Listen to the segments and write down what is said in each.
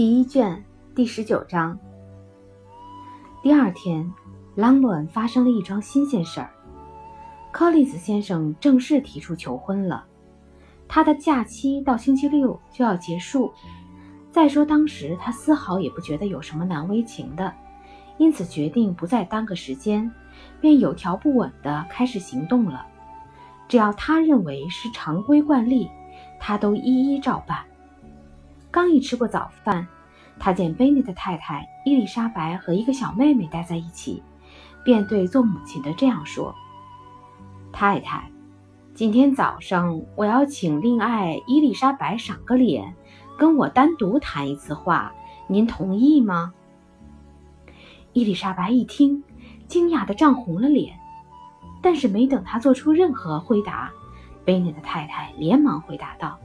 第一卷第十九章。第二天，朗伦发生了一桩新鲜事儿。柯利斯先生正式提出求婚了。他的假期到星期六就要结束。再说，当时他丝毫也不觉得有什么难为情的，因此决定不再耽搁时间，便有条不紊地开始行动了。只要他认为是常规惯例，他都一一照办。刚一吃过早饭，他见贝内的太太伊丽莎白和一个小妹妹待在一起，便对做母亲的这样说：“太太，今天早上我要请令爱伊丽莎白赏个脸，跟我单独谈一次话，您同意吗？”伊丽莎白一听，惊讶的涨红了脸，但是没等她做出任何回答，贝内的太太连忙回答道：“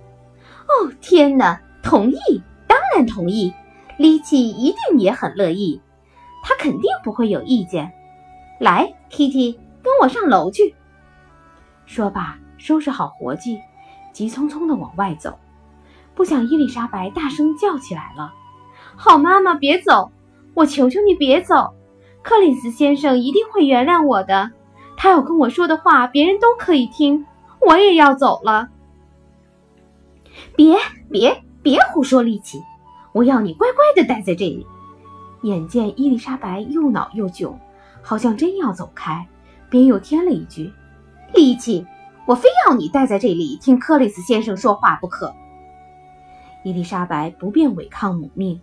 哦，天哪！”同意，当然同意。丽奇一定也很乐意，他肯定不会有意见。来，Kitty，跟我上楼去。说罢，收拾好活计，急匆匆地往外走。不想伊丽莎白大声叫起来了：“好妈妈，别走！我求求你别走！克里斯先生一定会原谅我的。他要跟我说的话，别人都可以听。我也要走了。别别！”别胡说力气！我要你乖乖的待在这里。眼见伊丽莎白又恼又窘，好像真要走开，便又添了一句：“力气，我非要你待在这里听克里斯先生说话不可。”伊丽莎白不便违抗母命，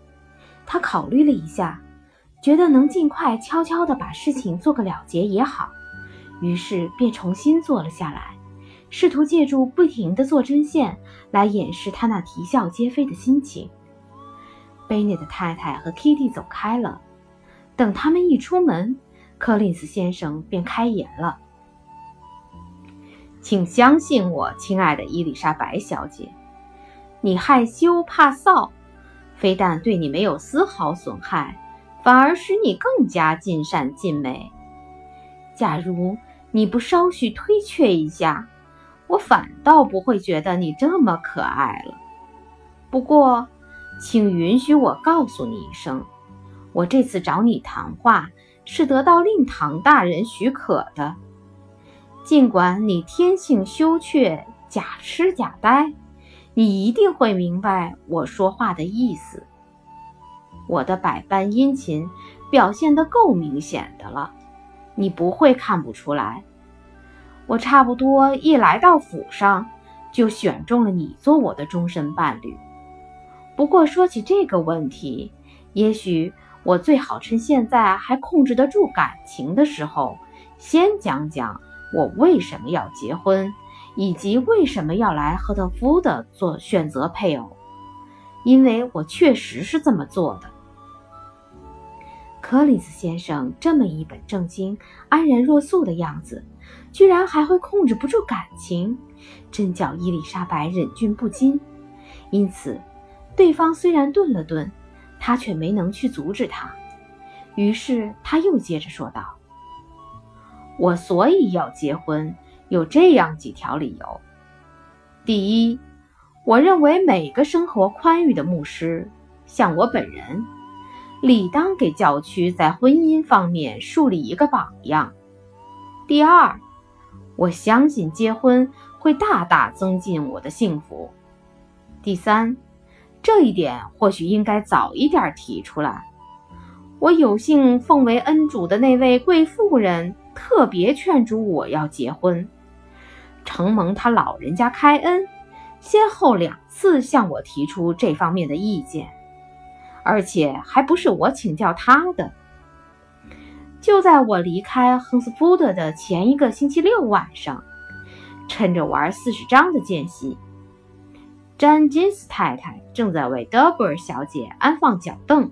她考虑了一下，觉得能尽快悄悄地把事情做个了结也好，于是便重新坐了下来。试图借助不停的做针线来掩饰他那啼笑皆非的心情。贝内的太太和 Kitty 走开了，等他们一出门，柯林斯先生便开言了：“请相信我，亲爱的伊丽莎白小姐，你害羞怕臊，非但对你没有丝毫损害，反而使你更加尽善尽美。假如你不稍许推却一下。”我反倒不会觉得你这么可爱了。不过，请允许我告诉你一声，我这次找你谈话是得到令堂大人许可的。尽管你天性羞怯、假痴假呆，你一定会明白我说话的意思。我的百般殷勤表现得够明显的了，你不会看不出来。我差不多一来到府上，就选中了你做我的终身伴侣。不过说起这个问题，也许我最好趁现在还控制得住感情的时候，先讲讲我为什么要结婚，以及为什么要来赫特夫的做选择配偶。因为我确实是这么做的。克里斯先生这么一本正经、安然若素的样子。居然还会控制不住感情，真叫伊丽莎白忍俊不禁。因此，对方虽然顿了顿，他却没能去阻止他。于是他又接着说道：“我所以要结婚，有这样几条理由。第一，我认为每个生活宽裕的牧师，像我本人，理当给教区在婚姻方面树立一个榜样。第二。”我相信结婚会大大增进我的幸福。第三，这一点或许应该早一点提出来。我有幸奉为恩主的那位贵妇人特别劝阻我要结婚，承蒙他老人家开恩，先后两次向我提出这方面的意见，而且还不是我请教他的。就在我离开亨斯福德的前一个星期六晚上，趁着玩四十张的间隙，詹金斯太太正在为德布尔小姐安放脚凳。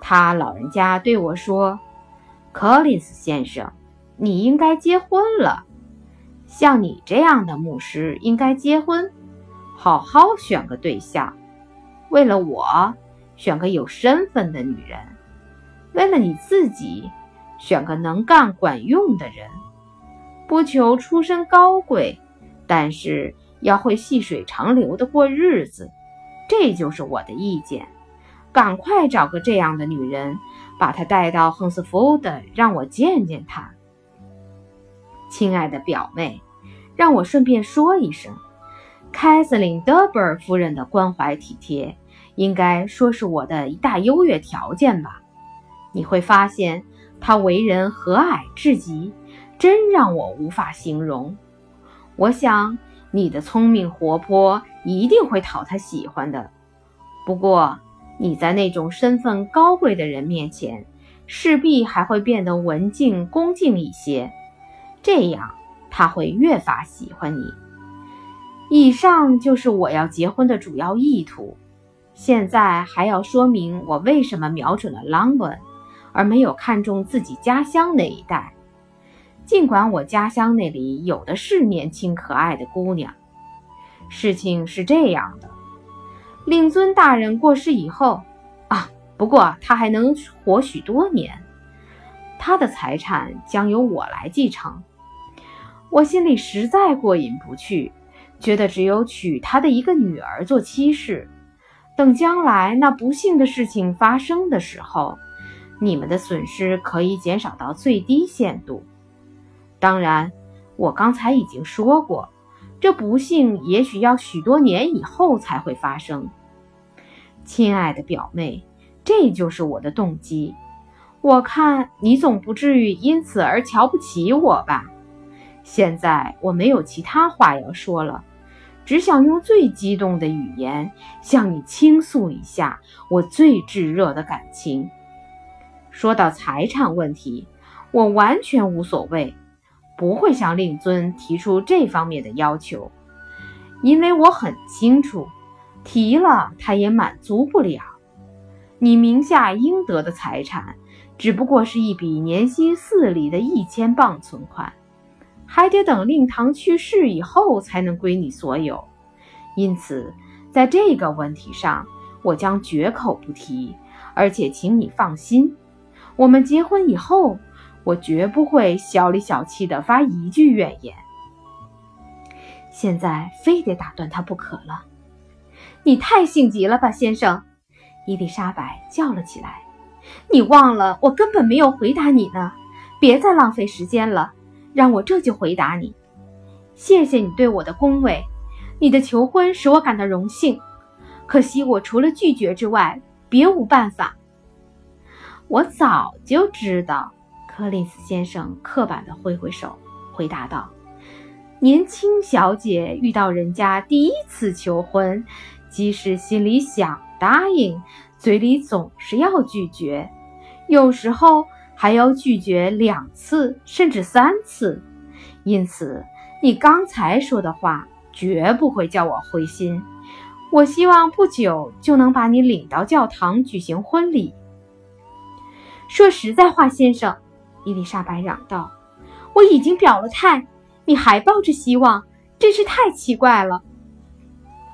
他老人家对我说：“柯林斯先生，你应该结婚了。像你这样的牧师应该结婚，好好选个对象。为了我，选个有身份的女人；为了你自己。”选个能干管用的人，不求出身高贵，但是要会细水长流的过日子，这就是我的意见。赶快找个这样的女人，把她带到亨斯福德，让我见见她。亲爱的表妹，让我顺便说一声，凯瑟琳·德伯尔夫人的关怀体贴，应该说是我的一大优越条件吧。你会发现，他为人和蔼至极，真让我无法形容。我想你的聪明活泼一定会讨他喜欢的。不过，你在那种身份高贵的人面前，势必还会变得文静恭敬一些，这样他会越发喜欢你。以上就是我要结婚的主要意图。现在还要说明我为什么瞄准了朗文，而没有看中自己家乡那一带。尽管我家乡那里有的是年轻可爱的姑娘，事情是这样的。令尊大人过世以后，啊，不过他还能活许多年。他的财产将由我来继承。我心里实在过意不去，觉得只有娶他的一个女儿做妻室。等将来那不幸的事情发生的时候，你们的损失可以减少到最低限度。当然，我刚才已经说过。这不幸也许要许多年以后才会发生，亲爱的表妹，这就是我的动机。我看你总不至于因此而瞧不起我吧？现在我没有其他话要说了，只想用最激动的语言向你倾诉一下我最炙热的感情。说到财产问题，我完全无所谓。不会向令尊提出这方面的要求，因为我很清楚，提了他也满足不了。你名下应得的财产，只不过是一笔年薪四厘的一千磅存款，还得等令堂去世以后才能归你所有。因此，在这个问题上，我将绝口不提。而且，请你放心，我们结婚以后。我绝不会小里小气的发一句怨言。现在非得打断他不可了。你太性急了吧，先生？伊丽莎白叫了起来。你忘了我根本没有回答你呢。别再浪费时间了，让我这就回答你。谢谢你对我的恭维，你的求婚使我感到荣幸。可惜我除了拒绝之外别无办法。我早就知道。柯林斯先生刻板的挥挥手，回答道：“年轻小姐遇到人家第一次求婚，即使心里想答应，嘴里总是要拒绝，有时候还要拒绝两次甚至三次。因此，你刚才说的话绝不会叫我灰心。我希望不久就能把你领到教堂举行婚礼。说实在话，先生。”伊丽莎白嚷道：“我已经表了态，你还抱着希望，真是太奇怪了。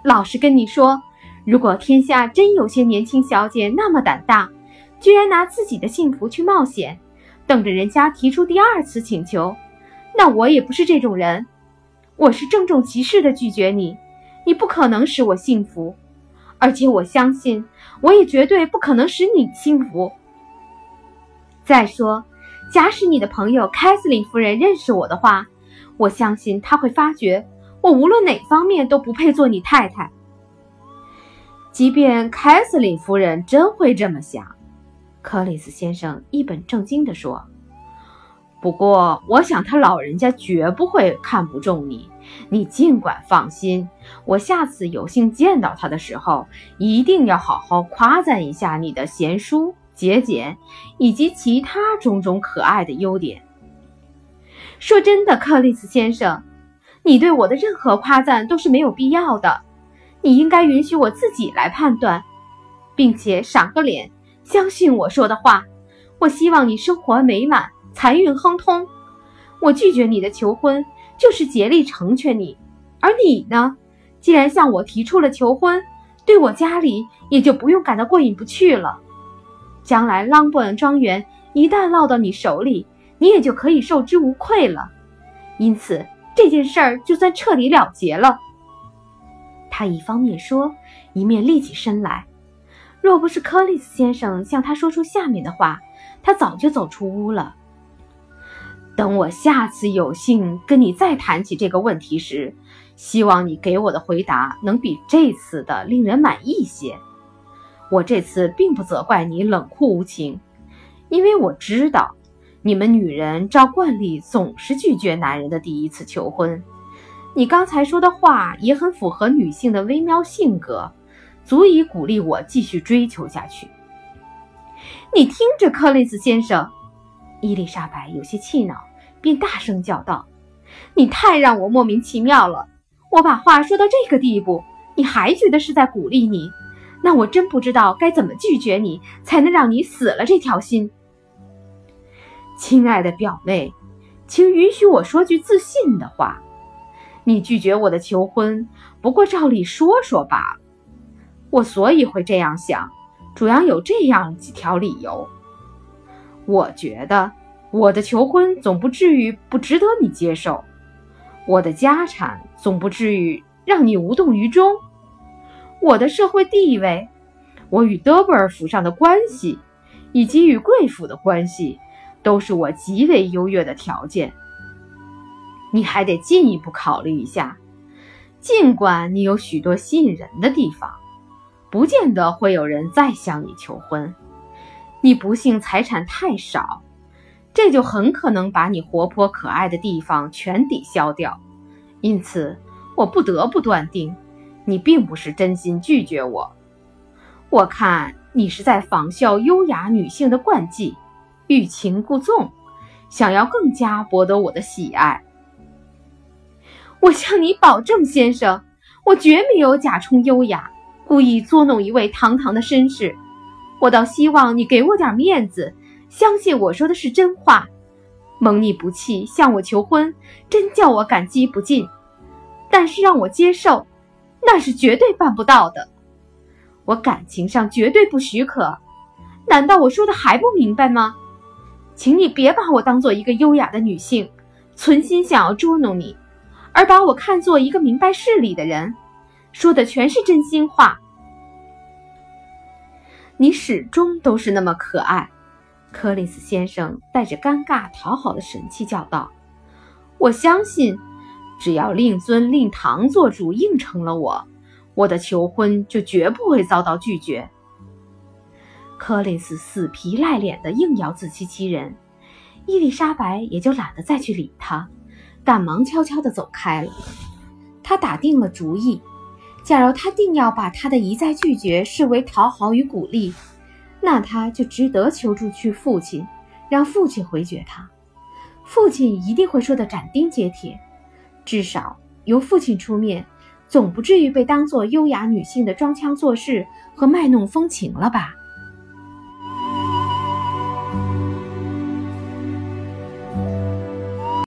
老实跟你说，如果天下真有些年轻小姐那么胆大，居然拿自己的幸福去冒险，等着人家提出第二次请求，那我也不是这种人。我是郑重其事的拒绝你，你不可能使我幸福，而且我相信，我也绝对不可能使你幸福。再说。”假使你的朋友凯瑟琳夫人认识我的话，我相信她会发觉我无论哪方面都不配做你太太。即便凯瑟琳夫人真会这么想，克里斯先生一本正经地说：“不过，我想他老人家绝不会看不中你。你尽管放心，我下次有幸见到他的时候，一定要好好夸赞一下你的贤淑。”节俭以及其他种种可爱的优点。说真的，克里斯先生，你对我的任何夸赞都是没有必要的。你应该允许我自己来判断，并且赏个脸，相信我说的话。我希望你生活美满，财运亨通。我拒绝你的求婚，就是竭力成全你。而你呢？既然向我提出了求婚，对我家里也就不用感到过意不去了。将来朗布恩庄园一旦落到你手里，你也就可以受之无愧了。因此，这件事儿就算彻底了结了。他一方面说，一面立起身来。若不是柯利斯先生向他说出下面的话，他早就走出屋了。等我下次有幸跟你再谈起这个问题时，希望你给我的回答能比这次的令人满意些。我这次并不责怪你冷酷无情，因为我知道你们女人照惯例总是拒绝男人的第一次求婚。你刚才说的话也很符合女性的微妙性格，足以鼓励我继续追求下去。你听着，克雷斯先生，伊丽莎白有些气恼，便大声叫道：“你太让我莫名其妙了！我把话说到这个地步，你还觉得是在鼓励你？那我真不知道该怎么拒绝你，才能让你死了这条心。”亲爱的表妹，请允许我说句自信的话。你拒绝我的求婚，不过照例说说罢了。我所以会这样想，主要有这样几条理由。我觉得我的求婚总不至于不值得你接受，我的家产总不至于让你无动于衷，我的社会地位，我与德布尔府上的关系，以及与贵府的关系，都是我极为优越的条件。你还得进一步考虑一下，尽管你有许多吸引人的地方，不见得会有人再向你求婚。你不幸财产太少，这就很可能把你活泼可爱的地方全抵消掉。因此，我不得不断定，你并不是真心拒绝我。我看你是在仿效优雅女性的惯技，欲擒故纵，想要更加博得我的喜爱。我向你保证，先生，我绝没有假充优雅，故意捉弄一位堂堂的绅士。我倒希望你给我点面子，相信我说的是真话。蒙你不弃，向我求婚，真叫我感激不尽。但是让我接受，那是绝对办不到的。我感情上绝对不许可。难道我说的还不明白吗？请你别把我当做一个优雅的女性，存心想要捉弄你。而把我看作一个明白事理的人，说的全是真心话。你始终都是那么可爱，柯林斯先生带着尴尬讨好的神气叫道：“我相信，只要令尊令堂做主应承了我，我的求婚就绝不会遭到拒绝。”柯林斯死皮赖脸的硬要自欺欺人，伊丽莎白也就懒得再去理他。赶忙悄悄地走开了。他打定了主意，假如他定要把他的一再拒绝视为讨好与鼓励，那他就值得求助去父亲，让父亲回绝他。父亲一定会说得斩钉截铁，至少由父亲出面，总不至于被当作优雅女性的装腔作势和卖弄风情了吧。